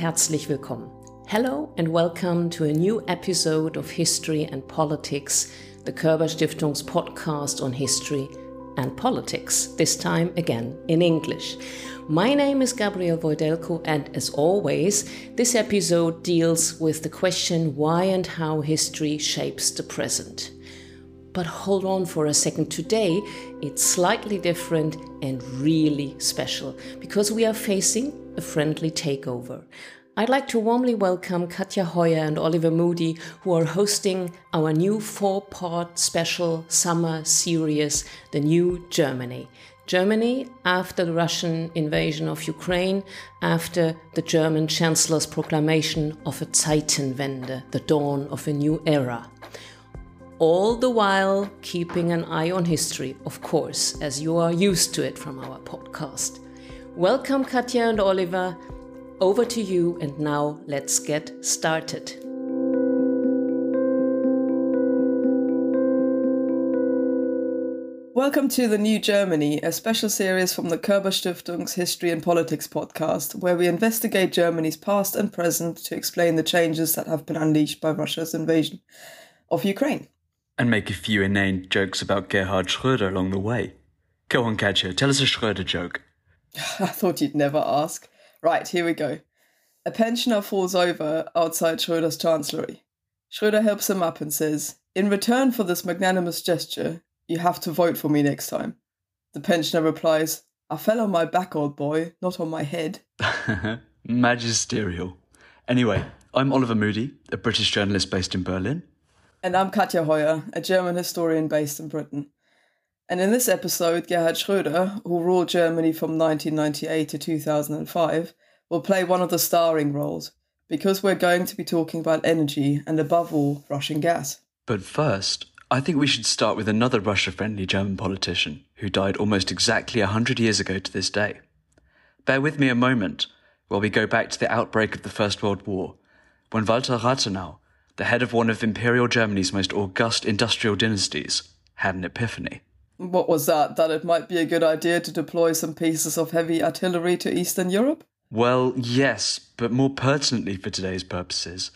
Herzlich willkommen. Hello and welcome to a new episode of History and Politics, the Körber Stiftung's podcast on history and politics, this time again in English. My name is Gabriel Voidelko, and as always, this episode deals with the question why and how history shapes the present. But hold on for a second. Today, it's slightly different and really special because we are facing a friendly takeover. I'd like to warmly welcome Katja Hoyer and Oliver Moody, who are hosting our new four part special summer series, The New Germany. Germany after the Russian invasion of Ukraine, after the German Chancellor's proclamation of a Zeitenwende, the dawn of a new era all the while keeping an eye on history, of course, as you are used to it from our podcast. Welcome, Katja and Oliver. Over to you, and now let's get started. Welcome to The New Germany, a special series from the Körber Stiftung's History and Politics podcast, where we investigate Germany's past and present to explain the changes that have been unleashed by Russia's invasion of Ukraine and make a few inane jokes about Gerhard Schröder along the way. Go on, Katja, tell us a Schröder joke. I thought you'd never ask. Right, here we go. A pensioner falls over outside Schroeder's chancellery. Schroeder helps him up and says, In return for this magnanimous gesture, you have to vote for me next time. The pensioner replies, I fell on my back, old boy, not on my head. Magisterial. Anyway, I'm Oliver Moody, a British journalist based in Berlin. And I'm Katja Hoyer, a German historian based in Britain. And in this episode, Gerhard Schröder, who ruled Germany from 1998 to 2005, will play one of the starring roles because we're going to be talking about energy and, above all, Russian gas. But first, I think we should start with another Russia friendly German politician who died almost exactly 100 years ago to this day. Bear with me a moment while we go back to the outbreak of the First World War, when Walther Rathenau, the head of one of Imperial Germany's most august industrial dynasties, had an epiphany. What was that? That it might be a good idea to deploy some pieces of heavy artillery to Eastern Europe? Well, yes, but more pertinently for today's purposes,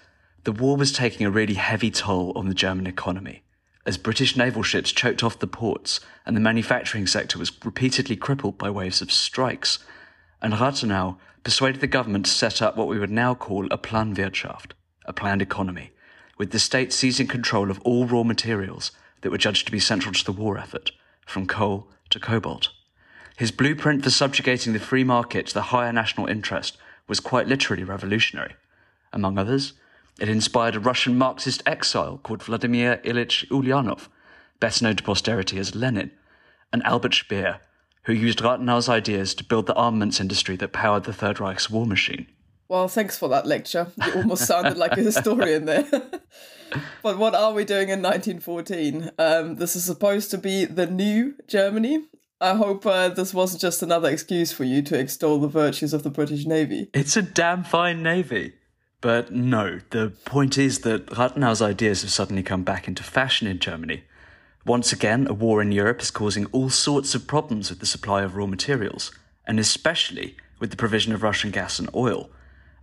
the war was taking a really heavy toll on the German economy, as British naval ships choked off the ports and the manufacturing sector was repeatedly crippled by waves of strikes. And Rathenau persuaded the government to set up what we would now call a Planwirtschaft, a planned economy, with the state seizing control of all raw materials that were judged to be central to the war effort, from coal to cobalt. His blueprint for subjugating the free market to the higher national interest was quite literally revolutionary. Among others, it inspired a Russian Marxist exile called Vladimir Ilyich Ulyanov, better known to posterity as Lenin, and Albert Speer, who used Rathenau's ideas to build the armaments industry that powered the Third Reich's war machine. Well, thanks for that lecture. You almost sounded like a historian there. but what are we doing in 1914? Um, this is supposed to be the new Germany. I hope uh, this wasn't just another excuse for you to extol the virtues of the British Navy. It's a damn fine navy. But no, the point is that Rathenau's ideas have suddenly come back into fashion in Germany. Once again, a war in Europe is causing all sorts of problems with the supply of raw materials, and especially with the provision of Russian gas and oil.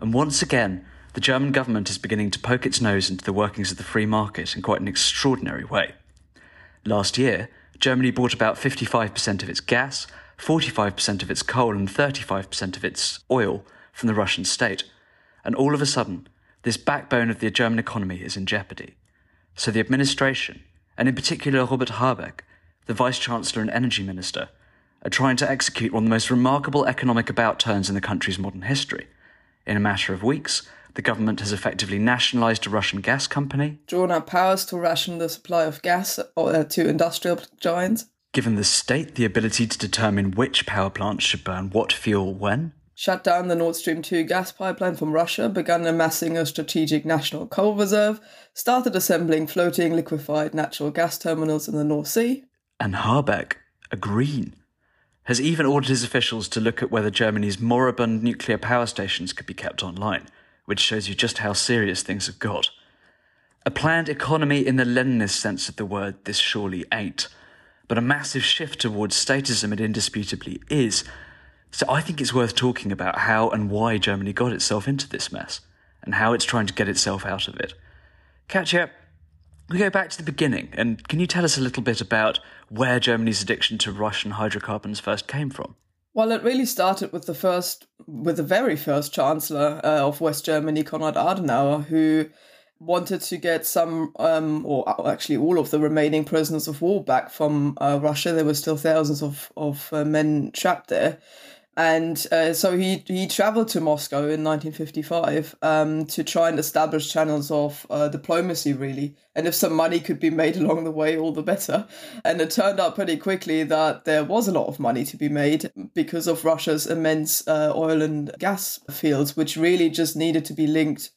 And once again, the German government is beginning to poke its nose into the workings of the free market in quite an extraordinary way. Last year, Germany bought about 55% of its gas, 45% of its coal, and 35% of its oil from the Russian state. And all of a sudden, this backbone of the German economy is in jeopardy. So the administration, and in particular Robert Habeck, the Vice Chancellor and Energy Minister, are trying to execute one of the most remarkable economic about turns in the country's modern history – in a matter of weeks, the government has effectively nationalised a Russian gas company, drawn up powers to ration the supply of gas uh, to industrial giants, given the state the ability to determine which power plants should burn what fuel when, shut down the Nord Stream 2 gas pipeline from Russia, begun amassing a strategic national coal reserve, started assembling floating liquefied natural gas terminals in the North Sea. And Habeck, a green, has even ordered his officials to look at whether Germany's moribund nuclear power stations could be kept online, which shows you just how serious things have got. A planned economy in the Leninist sense of the word, this surely ain't. But a massive shift towards statism it indisputably is. So I think it's worth talking about how and why Germany got itself into this mess and how it's trying to get itself out of it. Katja, we go back to the beginning, and can you tell us a little bit about where Germany's addiction to Russian hydrocarbons first came from? Well, it really started with the first, with the very first chancellor uh, of West Germany, Konrad Adenauer, who wanted to get some, um, or actually all of the remaining prisoners of war back from uh, Russia. There were still thousands of of uh, men trapped there, and uh, so he he traveled to Moscow in 1955 um, to try and establish channels of uh, diplomacy, really. And if some money could be made along the way, all the better. And it turned out pretty quickly that there was a lot of money to be made because of Russia's immense uh, oil and gas fields, which really just needed to be linked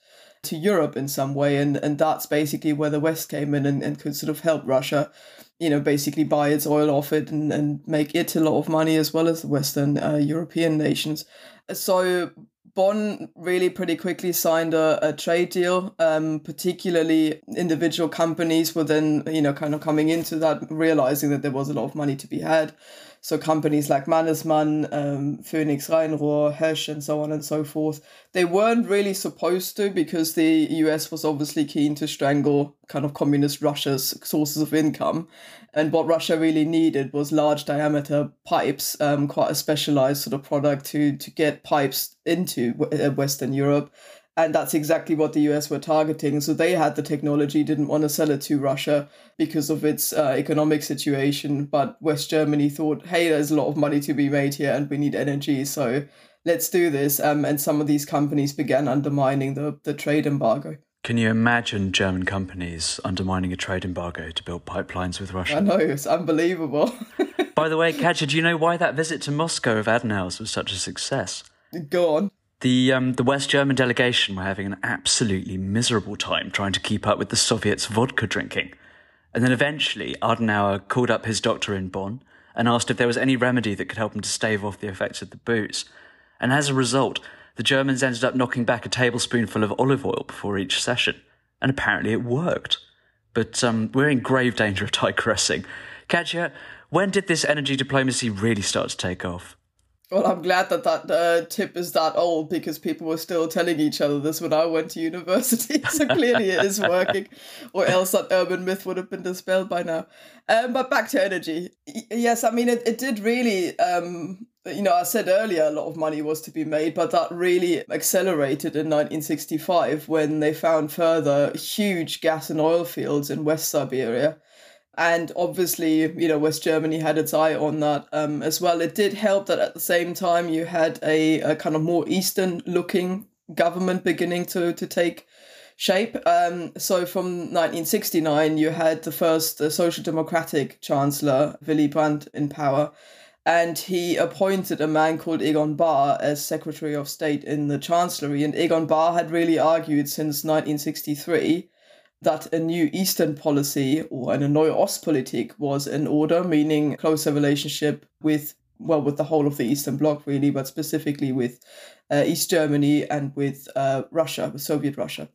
to Europe in some way. And, and that's basically where the West came in and, and could sort of help Russia you know, basically buy its oil off it and, and make it a lot of money as well as the Western uh, European nations. So Bonn really pretty quickly signed a, a trade deal. Um, particularly, individual companies were then, you know, kind of coming into that, realizing that there was a lot of money to be had. So companies like Mannesmann, um, Phoenix Rheinrohr, Hoesch, and so on and so forth, they weren't really supposed to because the US was obviously keen to strangle kind of communist Russia's sources of income. And what Russia really needed was large diameter pipes, um, quite a specialized sort of product to, to get pipes into Western Europe and that's exactly what the US were targeting. So they had the technology, didn't want to sell it to Russia because of its uh, economic situation. But West Germany thought, hey, there's a lot of money to be made here and we need energy. So let's do this. Um, and some of these companies began undermining the, the trade embargo. Can you imagine German companies undermining a trade embargo to build pipelines with Russia? I know, it's unbelievable. By the way, Katja, do you know why that visit to Moscow of Adenauer's was such a success? Go on. The, um, the West German delegation were having an absolutely miserable time trying to keep up with the Soviets' vodka drinking. And then eventually, Adenauer called up his doctor in Bonn and asked if there was any remedy that could help him to stave off the effects of the booze. And as a result, the Germans ended up knocking back a tablespoonful of olive oil before each session. And apparently it worked. But um, we're in grave danger of digressing. Katja, when did this energy diplomacy really start to take off? Well, I'm glad that that uh, tip is that old because people were still telling each other this when I went to university. so clearly it is working, or else that urban myth would have been dispelled by now. Um, but back to energy. Y- yes, I mean, it, it did really, um, you know, I said earlier a lot of money was to be made, but that really accelerated in 1965 when they found further huge gas and oil fields in West Siberia and obviously you know west germany had its eye on that um, as well. It did help that at the same time you had a, a kind of more eastern looking government beginning to to take shape. Um, so from 1969 you had the first uh, social democratic chancellor willy brandt in power. And he appointed a man called Egon Bahr as Secretary of State in the Chancellery. And Egon Bahr had really argued since 1963 that a new Eastern policy or a neue Ostpolitik was in order, meaning closer relationship with well with the whole of the Eastern Bloc really, but specifically with uh, East Germany and with uh, Russia, with Soviet Russia.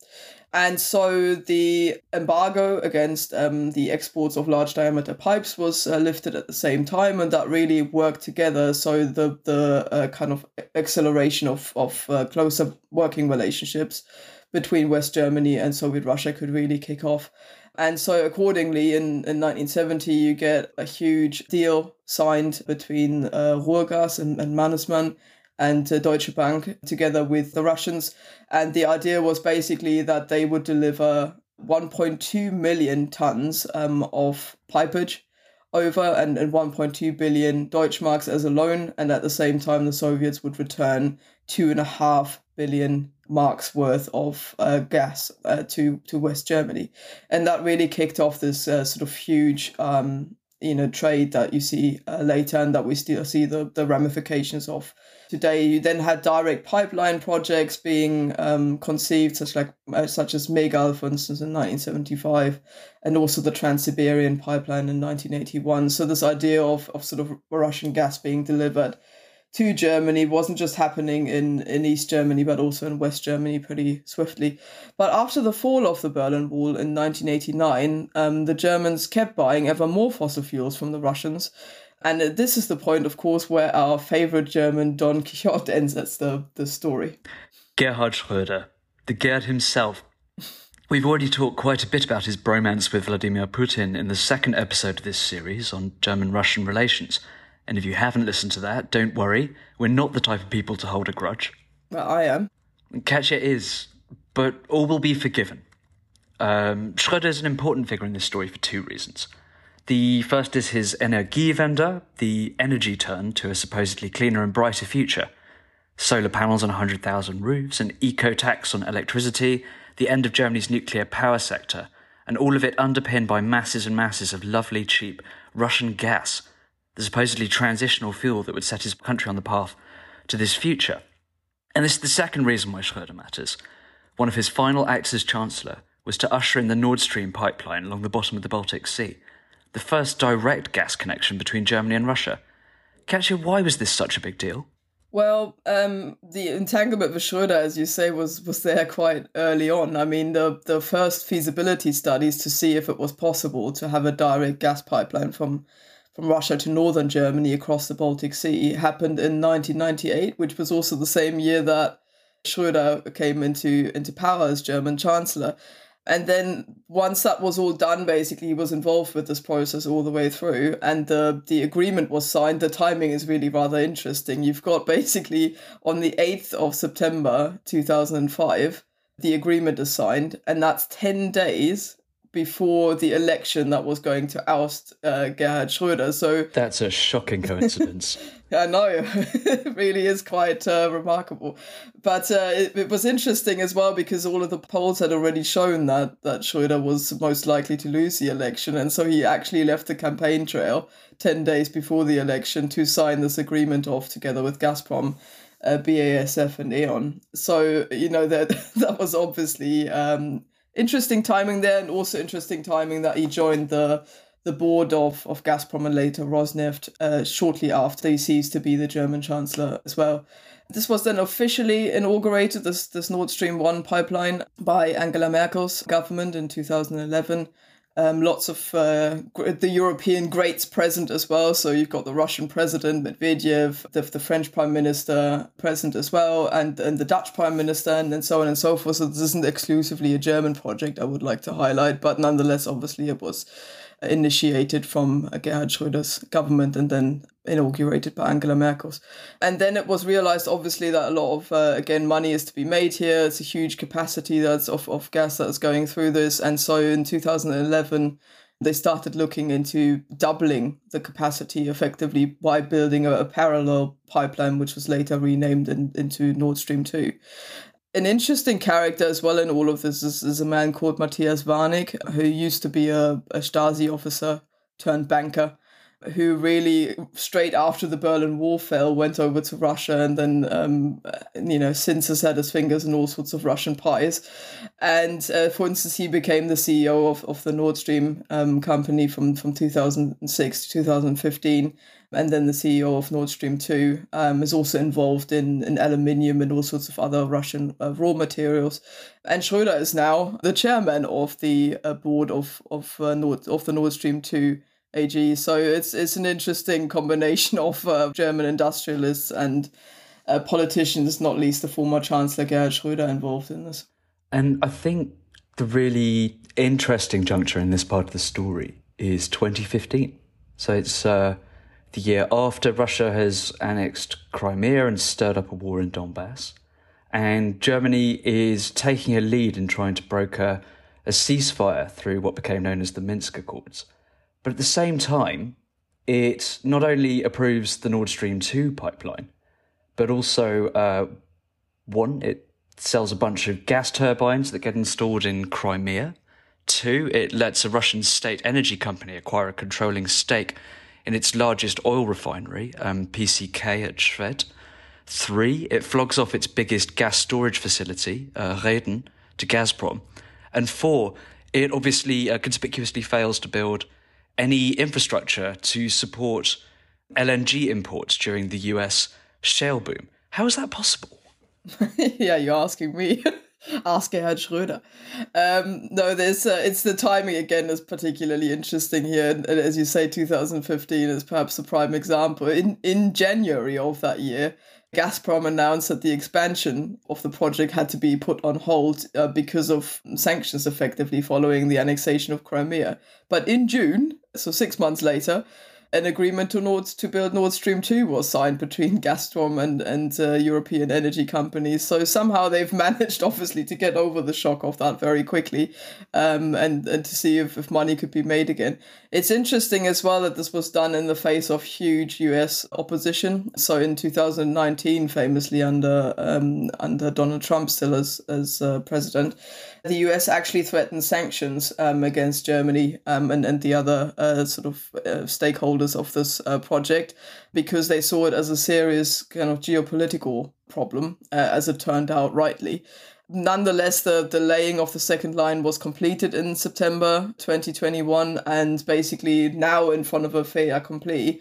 And so the embargo against um, the exports of large diameter pipes was uh, lifted at the same time, and that really worked together. So the the uh, kind of acceleration of of uh, closer working relationships between West Germany and Soviet Russia could really kick off. And so, accordingly, in, in 1970, you get a huge deal signed between uh, Ruhrgas and, and Mannesmann and uh, Deutsche Bank together with the Russians. And the idea was basically that they would deliver 1.2 million tons um, of pipage over and, and 1.2 billion Deutschmarks as a loan. And at the same time, the Soviets would return two and a half billion marks worth of uh, gas uh, to to West Germany, and that really kicked off this uh, sort of huge. Um, you know, trade that you see uh, later, and that we still see the, the ramifications of today. You then had direct pipeline projects being um, conceived, such like uh, such as Megal, for instance, in 1975, and also the Trans-Siberian pipeline in 1981. So this idea of of sort of Russian gas being delivered to Germany wasn't just happening in, in East Germany, but also in West Germany pretty swiftly. But after the fall of the Berlin Wall in 1989, um, the Germans kept buying ever more fossil fuels from the Russians. And this is the point, of course, where our favorite German Don Quixote ends the, the story. Gerhard Schröder, the Gerd himself. We've already talked quite a bit about his bromance with Vladimir Putin in the second episode of this series on German Russian relations. And if you haven't listened to that, don't worry, we're not the type of people to hold a grudge. Well, I am. Katja is, but all will be forgiven. Um, Schröder is an important figure in this story for two reasons. The first is his Energiewende, the energy turn to a supposedly cleaner and brighter future. Solar panels on 100,000 roofs, an eco tax on electricity, the end of Germany's nuclear power sector, and all of it underpinned by masses and masses of lovely, cheap Russian gas, the supposedly transitional fuel that would set his country on the path to this future. And this is the second reason why Schröder matters. One of his final acts as Chancellor was to usher in the Nord Stream pipeline along the bottom of the Baltic Sea, the first direct gas connection between Germany and Russia. Katja, why was this such a big deal? Well, um, the entanglement with Schröder, as you say, was was there quite early on. I mean, the the first feasibility studies to see if it was possible to have a direct gas pipeline from from Russia to northern Germany across the Baltic Sea happened in 1998, which was also the same year that Schröder came into into power as German Chancellor. And then once that was all done, basically, he was involved with this process all the way through, and the the agreement was signed. The timing is really rather interesting. You've got basically on the eighth of September two thousand and five, the agreement is signed, and that's ten days before the election that was going to oust uh, Gerhard Schröder. So that's a shocking coincidence. I know, it really is quite uh, remarkable. But uh, it, it, was interesting as well because all of the polls had already shown that that Schröder was most likely to lose the election, and so he actually left the campaign trail ten days before the election to sign this agreement off together with Gazprom. Uh, BASF and E.ON. So you know that that was obviously um, interesting timing there, and also interesting timing that he joined the the board of, of Gazprom and later Rosneft uh, shortly after he ceased to be the German chancellor as well. This was then officially inaugurated, this, this Nord Stream 1 pipeline, by Angela Merkel's government in 2011. Um, lots of uh, the European greats present as well. So you've got the Russian president Medvedev, the, the French prime minister present as well, and, and the Dutch prime minister, and, and so on and so forth. So this isn't exclusively a German project, I would like to highlight, but nonetheless, obviously, it was initiated from Gerhard Schröder's government and then inaugurated by Angela Merkel's. And then it was realized, obviously, that a lot of, uh, again, money is to be made here. It's a huge capacity that's of, of gas that's going through this. And so in 2011, they started looking into doubling the capacity effectively by building a, a parallel pipeline, which was later renamed in, into Nord Stream 2 an interesting character as well in all of this is, is a man called Matthias Warnig, who used to be a, a Stasi officer turned banker, who really straight after the Berlin Wall fell went over to Russia and then um, you know since has had his fingers in all sorts of Russian pies, and uh, for instance he became the CEO of, of the Nord Stream um, company from from 2006 to 2015 and then the CEO of Nord Stream 2 um, is also involved in, in aluminium and all sorts of other Russian uh, raw materials. And Schröder is now the chairman of the uh, board of of uh, Nord of the Nord Stream 2 AG. So it's it's an interesting combination of uh, German industrialists and uh, politicians, not least the former Chancellor Gerhard Schröder, involved in this. And I think the really interesting juncture in this part of the story is 2015. So it's uh, the year after Russia has annexed Crimea and stirred up a war in Donbass. And Germany is taking a lead in trying to broker a ceasefire through what became known as the Minsk Accords. But at the same time, it not only approves the Nord Stream 2 pipeline, but also, uh, one, it sells a bunch of gas turbines that get installed in Crimea. Two, it lets a Russian state energy company acquire a controlling stake in its largest oil refinery, um, PCK at Schwedt. Three, it flogs off its biggest gas storage facility, uh, Rehden, to Gazprom. And four, it obviously uh, conspicuously fails to build any infrastructure to support LNG imports during the US shale boom. How is that possible? yeah, you're asking me. Ask Gerhard Schröder. Um, no, there's uh, it's the timing again is particularly interesting here, and, and as you say, 2015 is perhaps a prime example. In in January of that year, Gazprom announced that the expansion of the project had to be put on hold uh, because of sanctions, effectively following the annexation of Crimea. But in June, so six months later, an agreement to Nord to build Nord Stream 2 was signed between Gazprom and and uh, European energy companies. So somehow they've managed, obviously, to get over the shock of that very quickly, um, and and to see if, if money could be made again. It's interesting as well that this was done in the face of huge U.S. opposition. So in 2019, famously under um, under Donald Trump still as as uh, president the US actually threatened sanctions um, against Germany um, and, and the other uh, sort of uh, stakeholders of this uh, project because they saw it as a serious kind of geopolitical problem, uh, as it turned out rightly. Nonetheless, the, the laying of the second line was completed in September 2021, and basically now in front of a fait accompli.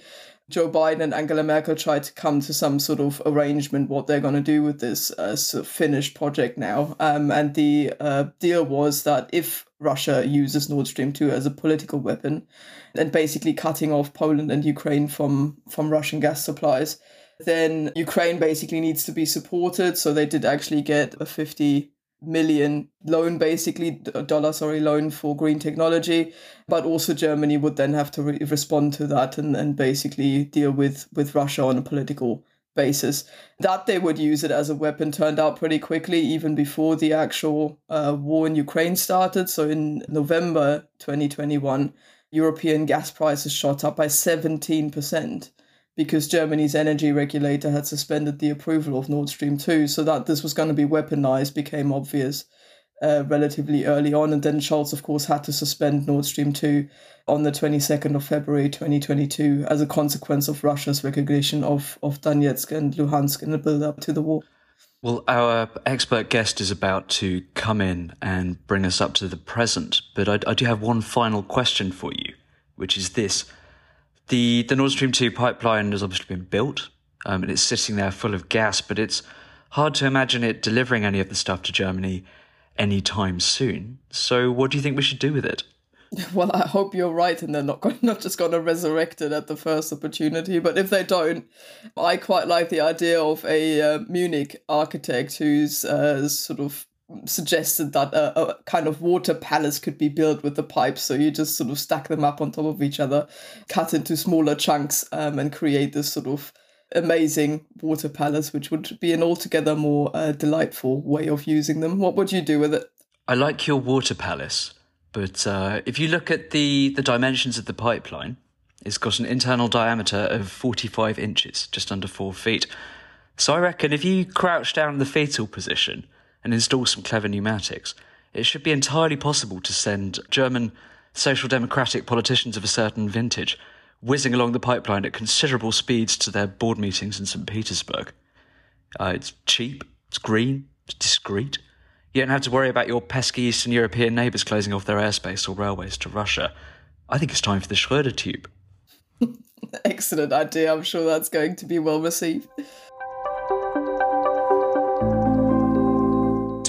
Joe Biden and Angela Merkel tried to come to some sort of arrangement what they're going to do with this uh, sort of finished project now. Um, and the uh, deal was that if Russia uses Nord Stream 2 as a political weapon and basically cutting off Poland and Ukraine from, from Russian gas supplies, then Ukraine basically needs to be supported. So they did actually get a 50 million loan basically dollar sorry loan for green technology. But also germany would then have to re- respond to that and, and basically deal with with russia on a political basis. That they would use it as a weapon turned out pretty quickly even before the actual uh, war in ukraine started. So in november 2021 european gas prices shot up by 17% because Germany's energy regulator had suspended the approval of Nord Stream 2. So that this was going to be weaponized became obvious uh, relatively early on. And then Scholz, of course, had to suspend Nord Stream 2 on the 22nd of February 2022 as a consequence of Russia's recognition of, of Donetsk and Luhansk in the build up to the war. Well, our expert guest is about to come in and bring us up to the present, but I, I do have one final question for you, which is this. The the Nord Stream two pipeline has obviously been built, um, and it's sitting there full of gas. But it's hard to imagine it delivering any of the stuff to Germany anytime soon. So, what do you think we should do with it? Well, I hope you're right, and they're not going, not just going to resurrect it at the first opportunity. But if they don't, I quite like the idea of a uh, Munich architect who's uh, sort of suggested that a, a, kind of water palace could be built with the pipes. So you just sort of stack them up on top of each other, cut into smaller chunks, um, and create this sort of amazing water palace, which would be an altogether more uh, delightful way of using them. What would you do with it? I like your water palace, but uh, if you look at the, the dimensions of the pipeline, it's got an internal diameter of 45 inches, just under four feet. So I reckon if you crouch down in the fetal position, and install some clever pneumatics, it should be entirely possible to send German social democratic politicians of a certain vintage whizzing along the pipeline at considerable speeds to their board meetings in St. Petersburg. Uh, it's cheap, it's green, it's discreet. You don't have to worry about your pesky Eastern European neighbours closing off their airspace or railways to Russia. I think it's time for the Schröder tube. Excellent idea. I'm sure that's going to be well received.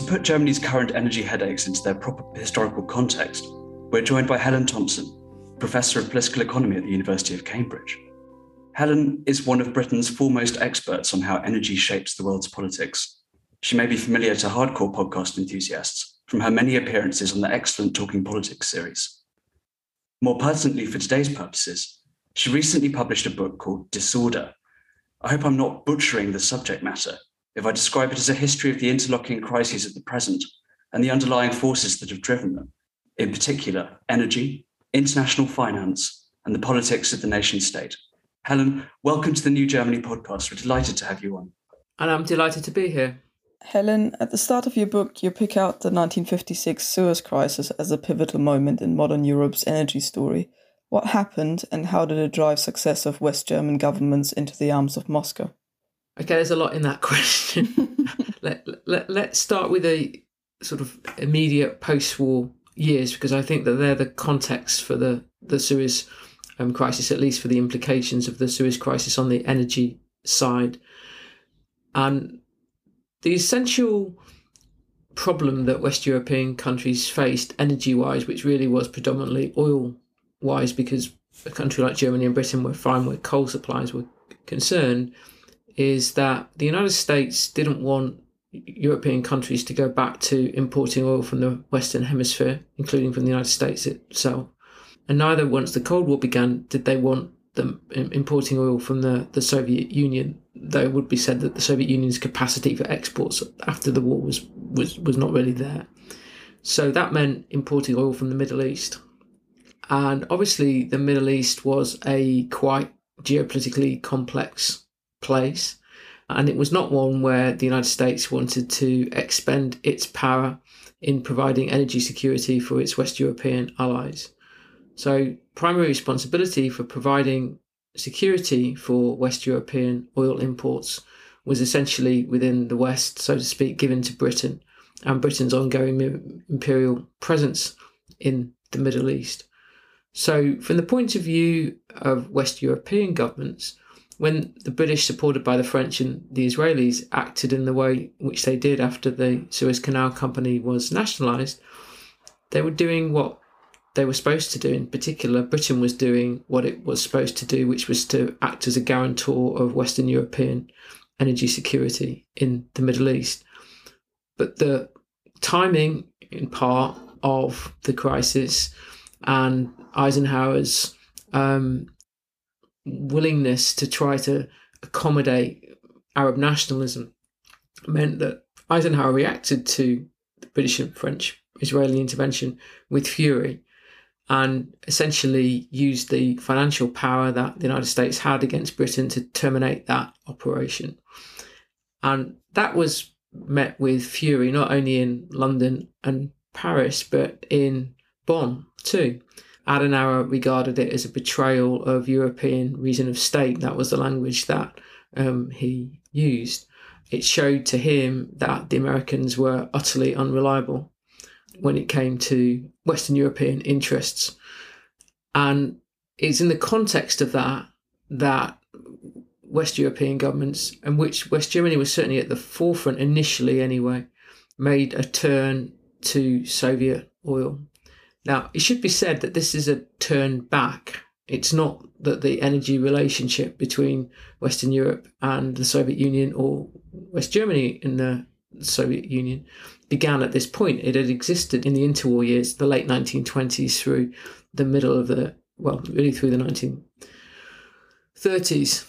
Put Germany's current energy headaches into their proper historical context, we're joined by Helen Thompson, Professor of Political Economy at the University of Cambridge. Helen is one of Britain's foremost experts on how energy shapes the world's politics. She may be familiar to hardcore podcast enthusiasts from her many appearances on the excellent Talking Politics series. More pertinently for today's purposes, she recently published a book called Disorder. I hope I'm not butchering the subject matter, if I describe it as a history of the interlocking crises of the present and the underlying forces that have driven them, in particular, energy, international finance, and the politics of the nation state. Helen, welcome to the New Germany podcast. We're delighted to have you on. And I'm delighted to be here. Helen, at the start of your book, you pick out the 1956 Suez Crisis as a pivotal moment in modern Europe's energy story. What happened, and how did it drive successive West German governments into the arms of Moscow? Okay, there's a lot in that question. let, let, let's start with the sort of immediate post war years because I think that they're the context for the, the Suez um, crisis, at least for the implications of the Suez crisis on the energy side. And the essential problem that West European countries faced energy wise, which really was predominantly oil wise, because a country like Germany and Britain were fine where coal supplies were concerned, is that the United States didn't want European countries to go back to importing oil from the Western Hemisphere, including from the United States itself. And neither, once the Cold War began, did they want them importing oil from the, the Soviet Union, though it would be said that the Soviet Union's capacity for exports after the war was, was, was not really there. So that meant importing oil from the Middle East. And obviously, the Middle East was a quite geopolitically complex place. And it was not one where the United States wanted to expend its power in providing energy security for its West European allies. So, primary responsibility for providing security for West European oil imports was essentially within the West, so to speak, given to Britain and Britain's ongoing imperial presence in the Middle East. So, from the point of view of West European governments, when the British, supported by the French and the Israelis, acted in the way which they did after the Suez Canal Company was nationalised, they were doing what they were supposed to do. In particular, Britain was doing what it was supposed to do, which was to act as a guarantor of Western European energy security in the Middle East. But the timing, in part, of the crisis and Eisenhower's um, willingness to try to accommodate Arab nationalism meant that Eisenhower reacted to the British and French Israeli intervention with fury and essentially used the financial power that the United States had against Britain to terminate that operation. And that was met with fury not only in London and Paris, but in Bonn too. Adenauer regarded it as a betrayal of European reason of state. That was the language that um, he used. It showed to him that the Americans were utterly unreliable when it came to Western European interests. And it's in the context of that that West European governments, and which West Germany was certainly at the forefront initially anyway, made a turn to Soviet oil. Now, it should be said that this is a turn back. It's not that the energy relationship between Western Europe and the Soviet Union or West Germany in the Soviet Union began at this point. It had existed in the interwar years, the late 1920s through the middle of the, well, really through the 1930s.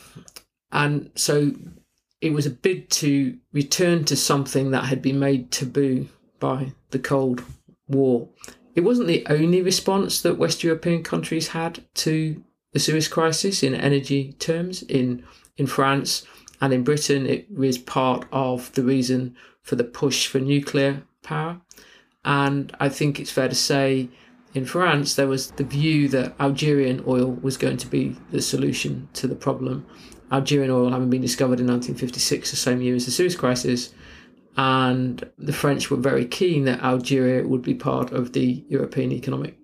And so it was a bid to return to something that had been made taboo by the Cold War it wasn't the only response that West European countries had to the Suez crisis in energy terms. In in France and in Britain, it was part of the reason for the push for nuclear power. And I think it's fair to say in France, there was the view that Algerian oil was going to be the solution to the problem. Algerian oil having been discovered in 1956, the same year as the Suez crisis, and the French were very keen that Algeria would be part of the European Economic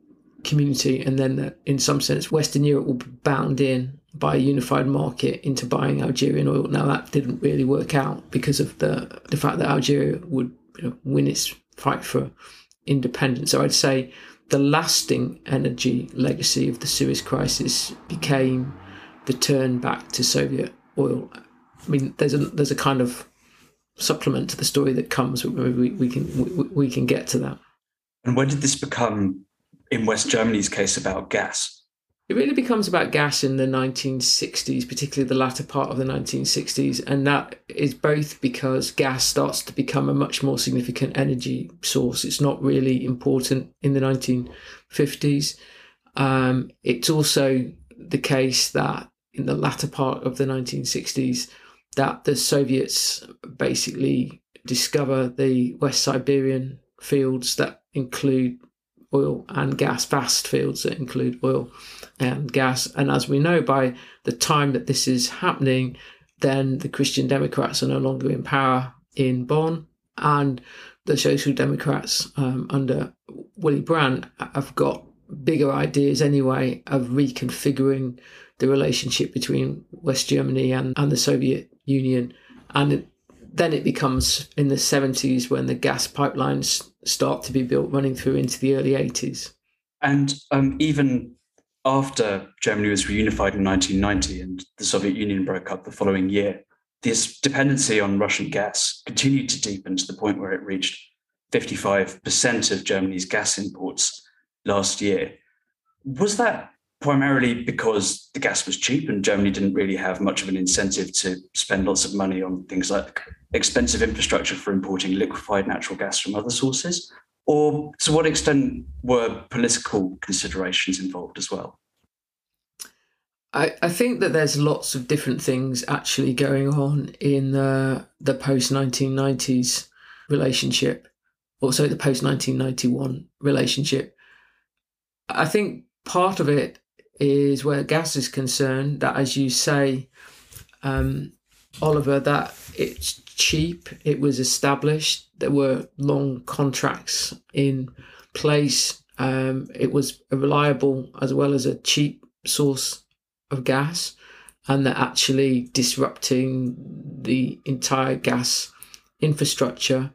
Community, and then that in some sense Western Europe would be bound in by a unified market into buying Algerian oil. Now that didn't really work out because of the the fact that Algeria would you know, win its fight for independence. So I'd say the lasting energy legacy of the Suez crisis became the turn back to Soviet oil. I mean, there's a there's a kind of supplement to the story that comes. We, we can we, we can get to that. And when did this become, in West Germany's case, about gas? It really becomes about gas in the 1960s, particularly the latter part of the 1960s. And that is both because gas starts to become a much more significant energy source. It's not really important in the 1950s. Um, it's also the case that in the latter part of the 1960s, that the Soviets basically discover the West Siberian fields that include oil and gas, vast fields that include oil and gas. And as we know, by the time that this is happening, then the Christian Democrats are no longer in power in Bonn, and the Social Democrats um, under Willy Brandt have got bigger ideas anyway of reconfiguring the relationship between West Germany and, and the Soviet Union. And then it becomes in the 70s when the gas pipelines start to be built running through into the early 80s. And um, even after Germany was reunified in 1990 and the Soviet Union broke up the following year, this dependency on Russian gas continued to deepen to the point where it reached 55% of Germany's gas imports last year. Was that primarily because the gas was cheap and Germany didn't really have much of an incentive to spend lots of money on things like expensive infrastructure for importing liquefied natural gas from other sources? Or to what extent were political considerations involved as well? I, I think that there's lots of different things actually going on in the, the post 1990s relationship, also the post 1991 relationship. I think part of it is where gas is concerned, that as you say, um, Oliver, that it's cheap, it was established, there were long contracts in place, um, it was a reliable as well as a cheap source of gas, and that actually disrupting the entire gas infrastructure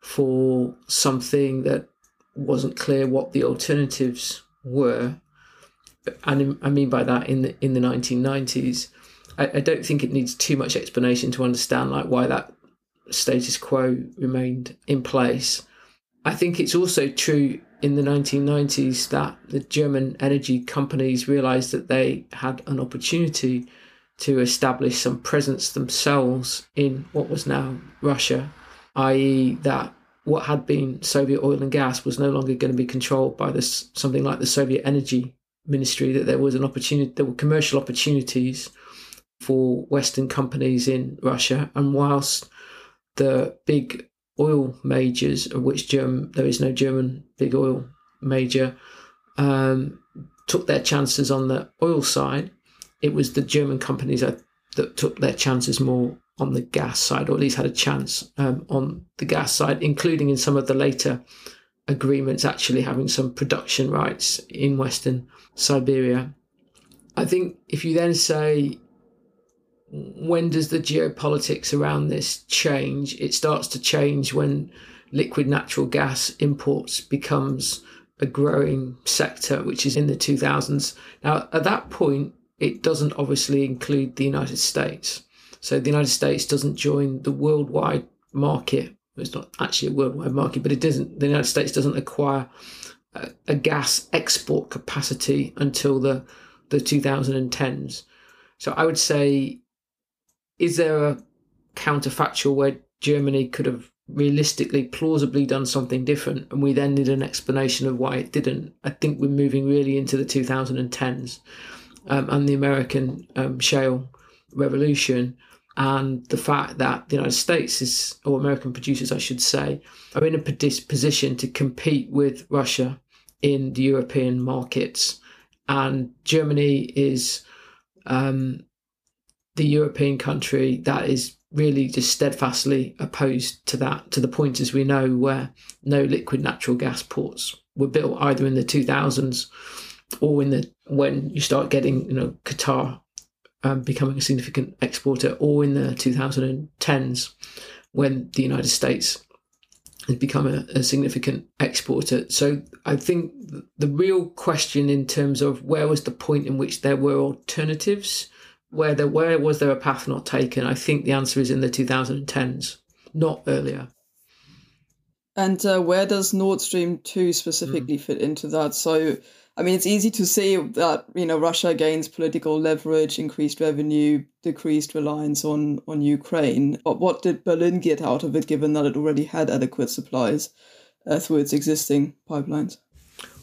for something that wasn't clear what the alternatives were and I mean by that in the in the 1990s, I, I don't think it needs too much explanation to understand like why that status quo remained in place. I think it's also true in the 1990s that the German energy companies realized that they had an opportunity to establish some presence themselves in what was now Russia, i.e., that what had been Soviet oil and gas was no longer going to be controlled by this something like the Soviet energy ministry that there was an opportunity, there were commercial opportunities for Western companies in Russia. And whilst the big oil majors, of which German, there is no German big oil major, um, took their chances on the oil side, it was the German companies that, that took their chances more on the gas side, or at least had a chance um, on the gas side, including in some of the later agreements actually having some production rights in Western Siberia. I think if you then say, when does the geopolitics around this change? It starts to change when liquid natural gas imports becomes a growing sector, which is in the 2000s. Now, at that point, it doesn't obviously include the United States. So the United States doesn't join the worldwide market it's not actually a worldwide market, but it doesn't. The United States doesn't acquire a, a gas export capacity until the the 2010s. So I would say, is there a counterfactual where Germany could have realistically, plausibly done something different, and we then need an explanation of why it didn't? I think we're moving really into the 2010s um, and the American um, shale revolution and the fact that the United States is, or American producers, I should say, are in a position to compete with Russia in the European markets. And Germany is um, the European country that is really just steadfastly opposed to that, to the point, as we know, where no liquid natural gas ports were built either in the 2000s or in the when you start getting, you know, Qatar um, becoming a significant exporter, or in the 2010s when the United States had become a, a, significant exporter. So I think the real question in terms of where was the point in which there were alternatives, where there where was there a path not taken? I think the answer is in the 2010s, not earlier. And uh, where does Nord Stream 2 specifically mm. fit into that? So I mean, it's easy to see that you know Russia gains political leverage, increased revenue, decreased reliance on on Ukraine. But what did Berlin get out of it, given that it already had adequate supplies uh, through its existing pipelines?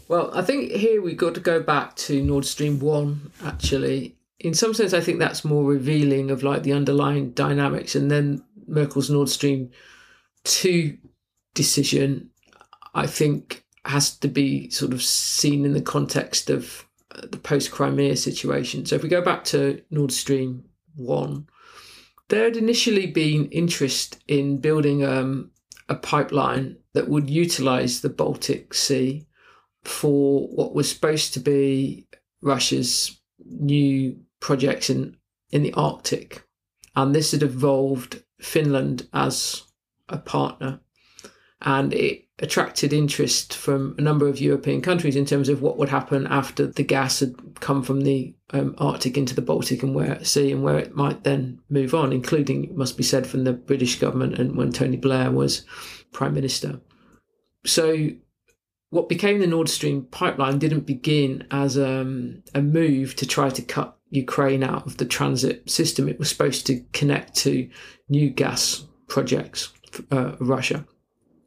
Well, I think here we've got to go back to Nord Stream one. Actually, in some sense, I think that's more revealing of like the underlying dynamics, and then Merkel's Nord Stream two decision. I think has to be sort of seen in the context of uh, the post Crimea situation. So if we go back to Nord Stream 1, there had initially been interest in building um, a pipeline that would utilize the Baltic Sea for what was supposed to be Russia's new projects in, in the Arctic. And this had evolved Finland as a partner. And it attracted interest from a number of European countries in terms of what would happen after the gas had come from the um, Arctic into the Baltic and where Sea and where it might then move on, including, it must be said, from the British government and when Tony Blair was Prime Minister. So, what became the Nord Stream pipeline didn't begin as um, a move to try to cut Ukraine out of the transit system. It was supposed to connect to new gas projects, uh, Russia.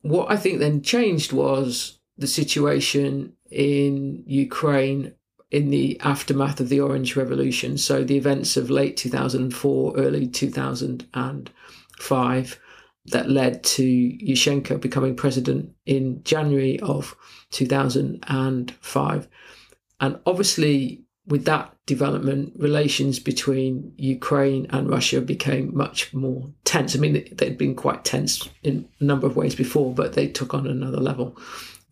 What I think then changed was the situation in Ukraine in the aftermath of the Orange Revolution. So the events of late 2004, early 2005 that led to Yushchenko becoming president in January of 2005. And obviously, with that development, relations between Ukraine and Russia became much more tense. I mean, they'd been quite tense in a number of ways before, but they took on another level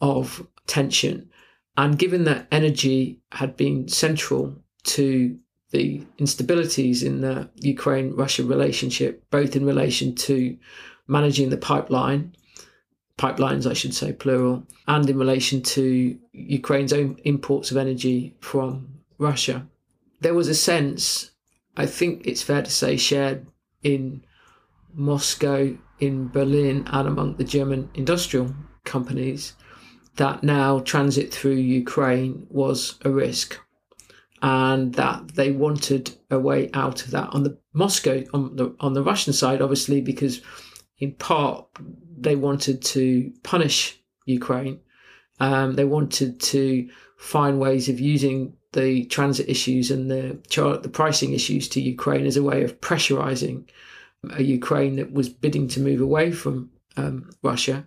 of tension. And given that energy had been central to the instabilities in the Ukraine Russia relationship, both in relation to managing the pipeline, pipelines, I should say, plural, and in relation to Ukraine's own imports of energy from Russia. There was a sense, I think it's fair to say, shared in Moscow, in Berlin, and among the German industrial companies that now transit through Ukraine was a risk and that they wanted a way out of that on the Moscow on the on the Russian side obviously because in part they wanted to punish Ukraine um, they wanted to find ways of using the transit issues and the the pricing issues to Ukraine as a way of pressurizing a Ukraine that was bidding to move away from um, Russia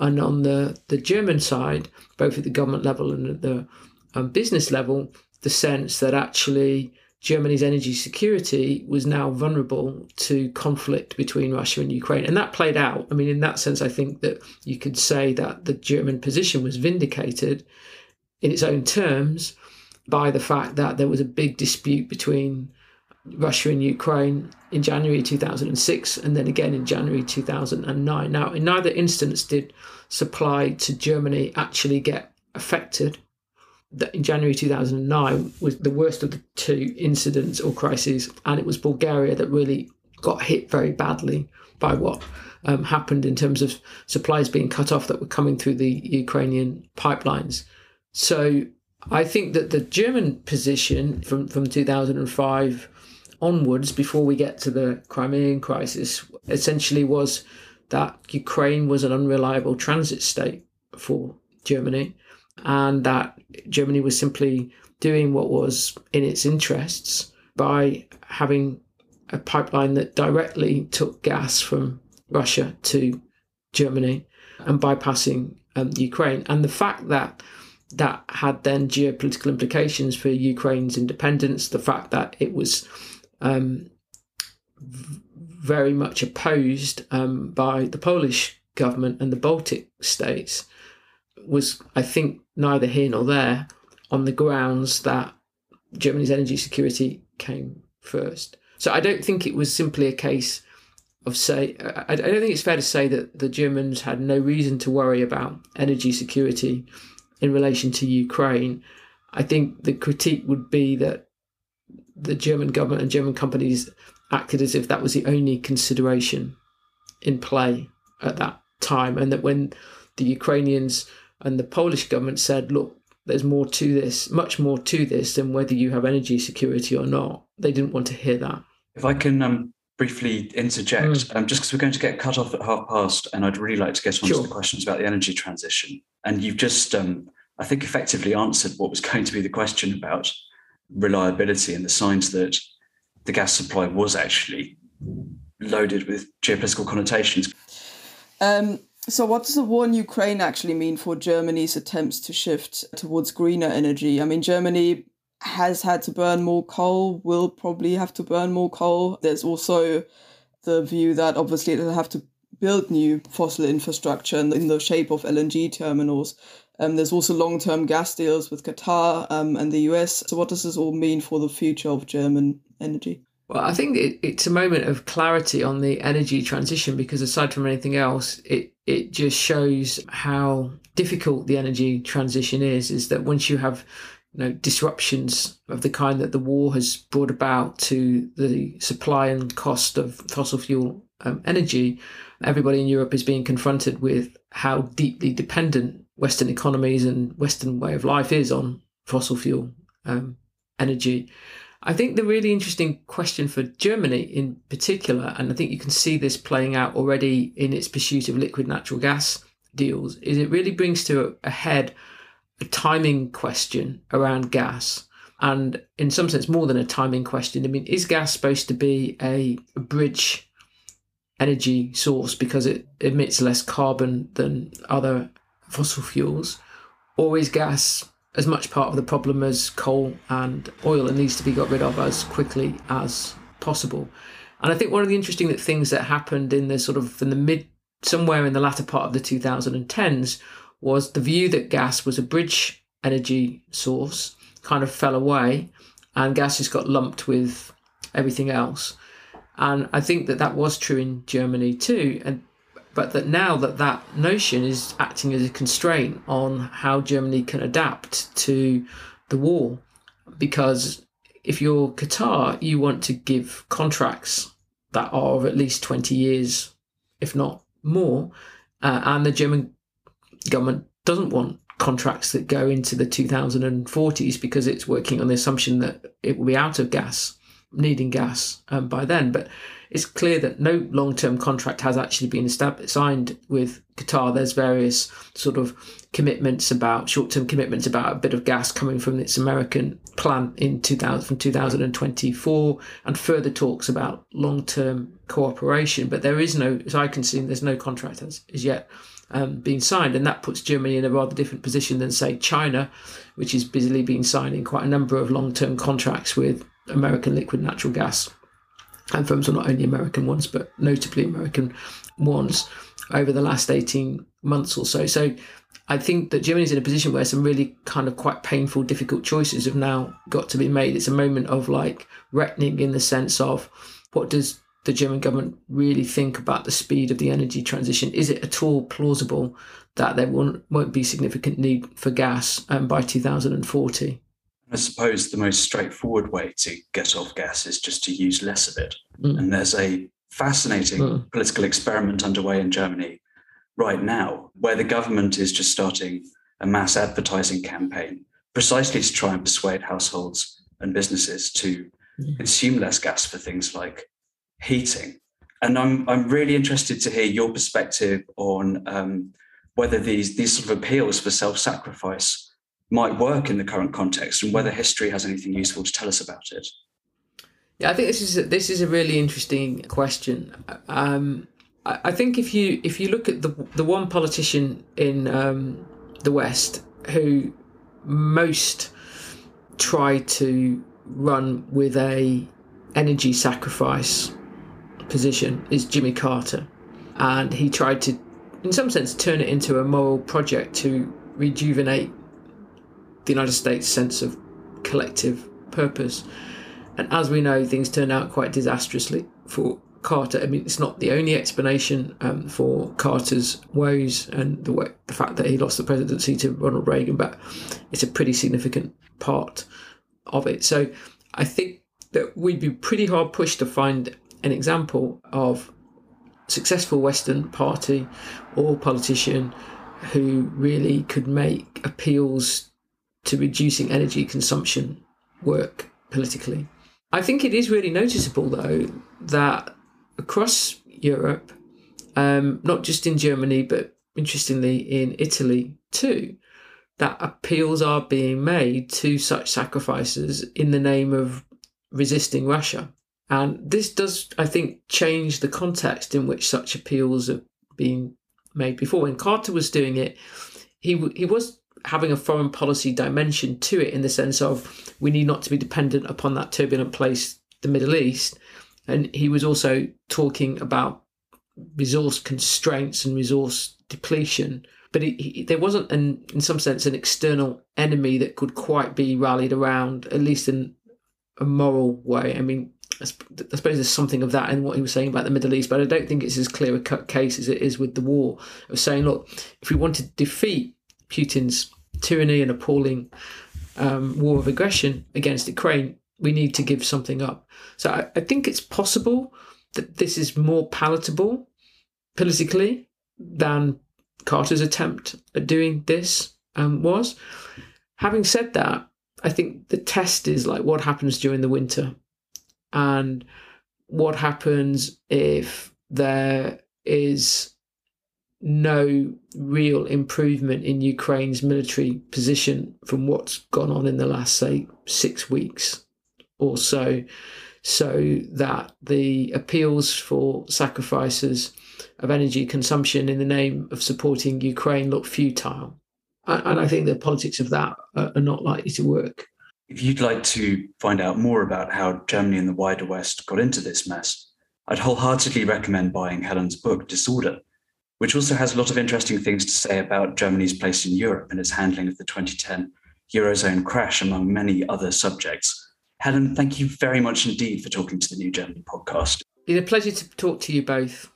and on the, the German side, both at the government level and at the um, business level, the sense that actually Germany's energy security was now vulnerable to conflict between Russia and Ukraine. And that played out. I mean, in that sense, I think that you could say that the German position was vindicated in its own terms by the fact that there was a big dispute between Russia and Ukraine in January 2006 and then again in January 2009. Now, in neither instance did supply to Germany actually get affected. In January 2009 was the worst of the two incidents or crises, and it was Bulgaria that really got hit very badly by what um, happened in terms of supplies being cut off that were coming through the Ukrainian pipelines. So I think that the German position from, from 2005 onwards, before we get to the Crimean crisis, essentially was that Ukraine was an unreliable transit state for Germany, and that Germany was simply doing what was in its interests by having a pipeline that directly took gas from Russia to Germany and bypassing um, Ukraine. And the fact that that had then geopolitical implications for Ukraine's independence, the fact that it was um, very much opposed um, by the Polish government and the Baltic states was, I think, neither here nor there on the grounds that Germany's energy security came first. So I don't think it was simply a case of say I don't think it's fair to say that the Germans had no reason to worry about energy security in relation to Ukraine. I think the critique would be that the German government and German companies acted as if that was the only consideration in play at that time, and that when the Ukrainians and the Polish government said, "Look, there's more to this, much more to this than whether you have energy security or not," they didn't want to hear that. If I can um, briefly interject, mm. um, just because we're going to get cut off at half past, and I'd really like to get on sure. to the questions about the energy transition, and you've just, um, I think, effectively answered what was going to be the question about reliability and the signs that the gas supply was actually loaded with geopolitical connotations. Um, so, what does the war in Ukraine actually mean for Germany's attempts to shift towards greener energy? I mean, Germany has had to burn more coal, will probably have to burn more coal. There's also the view that obviously it'll have to build new fossil infrastructure in the shape of LNG terminals. Um, there's also long term gas deals with Qatar um, and the US. So, what does this all mean for the future of German energy? Well, I think it, it's a moment of clarity on the energy transition because aside from anything else, it, it just shows how difficult the energy transition is. Is that once you have you know, disruptions of the kind that the war has brought about to the supply and cost of fossil fuel um, energy, everybody in Europe is being confronted with how deeply dependent Western economies and Western way of life is on fossil fuel um, energy. I think the really interesting question for Germany in particular, and I think you can see this playing out already in its pursuit of liquid natural gas deals, is it really brings to a head a timing question around gas. And in some sense, more than a timing question. I mean, is gas supposed to be a, bridge energy source because it emits less carbon than other fossil fuels? Or is gas as much part of the problem as coal and oil and needs to be got rid of as quickly as possible. And I think one of the interesting things that happened in the sort of in the mid somewhere in the latter part of the 2010s was the view that gas was a bridge energy source kind of fell away and gas just got lumped with everything else. And I think that that was true in Germany too. And but that now that that notion is acting as a constraint on how Germany can adapt to the war, because if you're Qatar, you want to give contracts that are of at least 20 years, if not more, uh, and the German government doesn't want contracts that go into the 2040s because it's working on the assumption that it will be out of gas, needing gas um, by then. But it's clear that no long term contract has actually been signed with Qatar. There's various sort of commitments about short term commitments about a bit of gas coming from its American plant in 2000 from 2024 and further talks about long term cooperation. But there is no, as I can see, there's no contract as, as yet um, being signed, and that puts Germany in a rather different position than, say, China, which is busily been signing quite a number of long term contracts with American liquid natural gas and firms are not only American ones, but notably American ones over the last 18 months or so. So I think that Germany's in a position where some really kind of quite painful, difficult choices have now got to be made. It's a moment of like reckoning in the sense of what does the German government really think about the speed of the energy transition? Is it at all plausible that there won't, won't be significant need for gas um, by 2040? I suppose the most straightforward way to get off gas is just to use less of it. Mm. And there's a fascinating mm. political experiment underway in Germany right now where the government is just starting a mass advertising campaign precisely to try and persuade households and businesses to mm. consume less gas for things like heating. And I'm, I'm really interested to hear your perspective on um, whether these, these sort of appeals for self sacrifice might work in the current context and whether history has anything useful to tell us about it. Yeah, I think this is a, this is a really interesting question. Um, I, I, think if you if you look at the the one politician in um, the West who most tried to run with a energy sacrifice position is Jimmy Carter, and he tried to, in some sense, turn it into a moral project to rejuvenate the United States' sense of collective purpose. And as we know, things turned out quite disastrously for Carter. I mean, it's not the only explanation um, for Carter's woes and the way, the fact that he lost the presidency to Ronald Reagan, but it's a pretty significant part of it. So I think that we'd be pretty hard pushed to find an example of successful Western party or politician who really could make appeals to reducing energy consumption work politically. I think it is really noticeable, though, that across Europe, um, not just in Germany, but interestingly in Italy too, that appeals are being made to such sacrifices in the name of resisting Russia. And this does, I think, change the context in which such appeals have been made before. When Carter was doing it, he he was having a foreign policy dimension to it in the sense of we need not to be dependent upon that turbulent place, the Middle East. And he was also talking about resource constraints and resource depletion. But he, he, there wasn't, an, in some sense, an external enemy that could quite be rallied around, at least in a moral way. I mean, I suppose there's something of that in what he was saying about the Middle East, but I don't think it's as clear a cut case as it is with the war of saying, look, if we want to defeat Putin's tyranny and appalling um, war of aggression against Ukraine, we need to give something up. So I, I think it's possible that this is more palatable politically than Carter's attempt at doing this um, was. Having said that, I think the test is like what happens during the winter and what happens if there is no real improvement in Ukraine's military position from what's gone on in the last, say, six weeks or so, so that the appeals for sacrifices of energy consumption in the name of supporting Ukraine look futile. And I think the politics of that are not likely to work. If you'd like to find out more about how Germany and the wider West got into this mess, I'd wholeheartedly recommend buying Helen's book, Disorder, which also has a lot of interesting things to say about Germany's place in Europe and its handling of the 2010 Eurozone crash, among many other subjects. Helen, thank you very much indeed for talking to the New Germany podcast. It's a pleasure to talk to you both.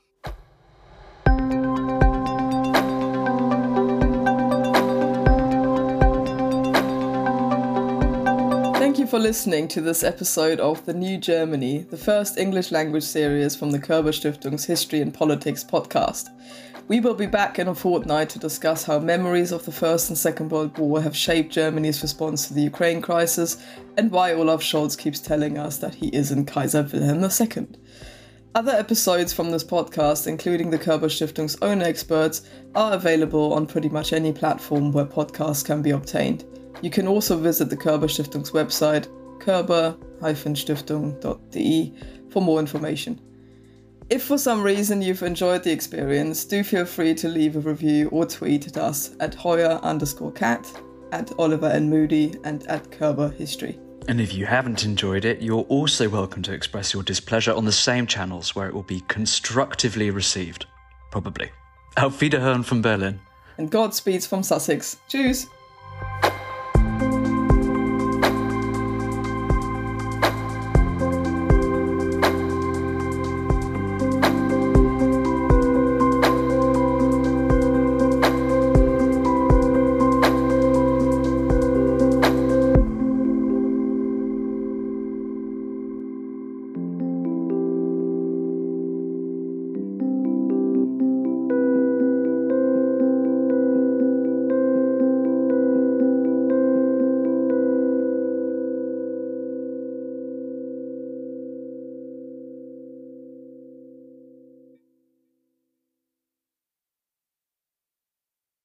You for listening to this episode of The New Germany, the first English language series from the Körber Stiftung's History and Politics podcast. We will be back in a fortnight to discuss how memories of the First and Second World War have shaped Germany's response to the Ukraine crisis and why Olaf Scholz keeps telling us that he isn't Kaiser Wilhelm II. Other episodes from this podcast, including the Körber Stiftung's own experts, are available on pretty much any platform where podcasts can be obtained. You can also visit the Körber Stiftung's website, körber-stiftung.de, for more information. If for some reason you've enjoyed the experience, do feel free to leave a review or tweet at us at Hoyer underscore cat, at Oliver and Moody, and at Körber History. And if you haven't enjoyed it, you're also welcome to express your displeasure on the same channels where it will be constructively received. Probably. Auf Wiederhören from Berlin. And Godspeeds from Sussex. Tschüss!